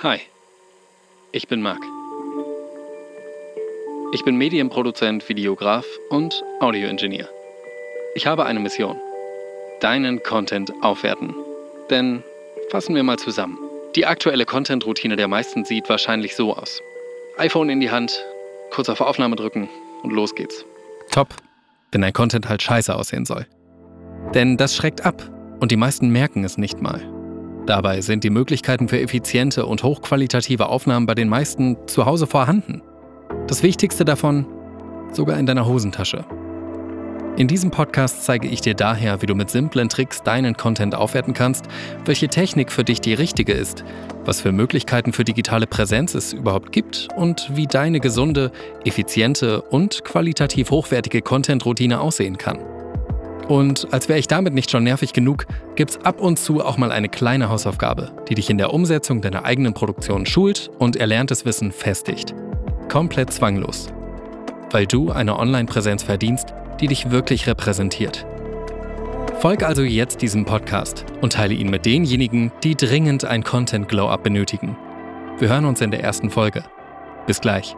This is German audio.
Hi, ich bin Marc. Ich bin Medienproduzent, Videograf und Audioingenieur. Ich habe eine Mission. Deinen Content aufwerten. Denn fassen wir mal zusammen. Die aktuelle Content-Routine der meisten sieht wahrscheinlich so aus. iPhone in die Hand, kurz auf Aufnahme drücken und los geht's. Top, wenn dein Content halt scheiße aussehen soll. Denn das schreckt ab und die meisten merken es nicht mal. Dabei sind die Möglichkeiten für effiziente und hochqualitative Aufnahmen bei den meisten zu Hause vorhanden. Das Wichtigste davon sogar in deiner Hosentasche. In diesem Podcast zeige ich dir daher, wie du mit simplen Tricks deinen Content aufwerten kannst, welche Technik für dich die richtige ist, was für Möglichkeiten für digitale Präsenz es überhaupt gibt und wie deine gesunde, effiziente und qualitativ hochwertige Content-Routine aussehen kann. Und als wäre ich damit nicht schon nervig genug, gibt's ab und zu auch mal eine kleine Hausaufgabe, die dich in der Umsetzung deiner eigenen Produktion schult und erlerntes Wissen festigt. Komplett zwanglos. Weil du eine Online-Präsenz verdienst, die dich wirklich repräsentiert. Folge also jetzt diesem Podcast und teile ihn mit denjenigen, die dringend ein Content Glow-Up benötigen. Wir hören uns in der ersten Folge. Bis gleich.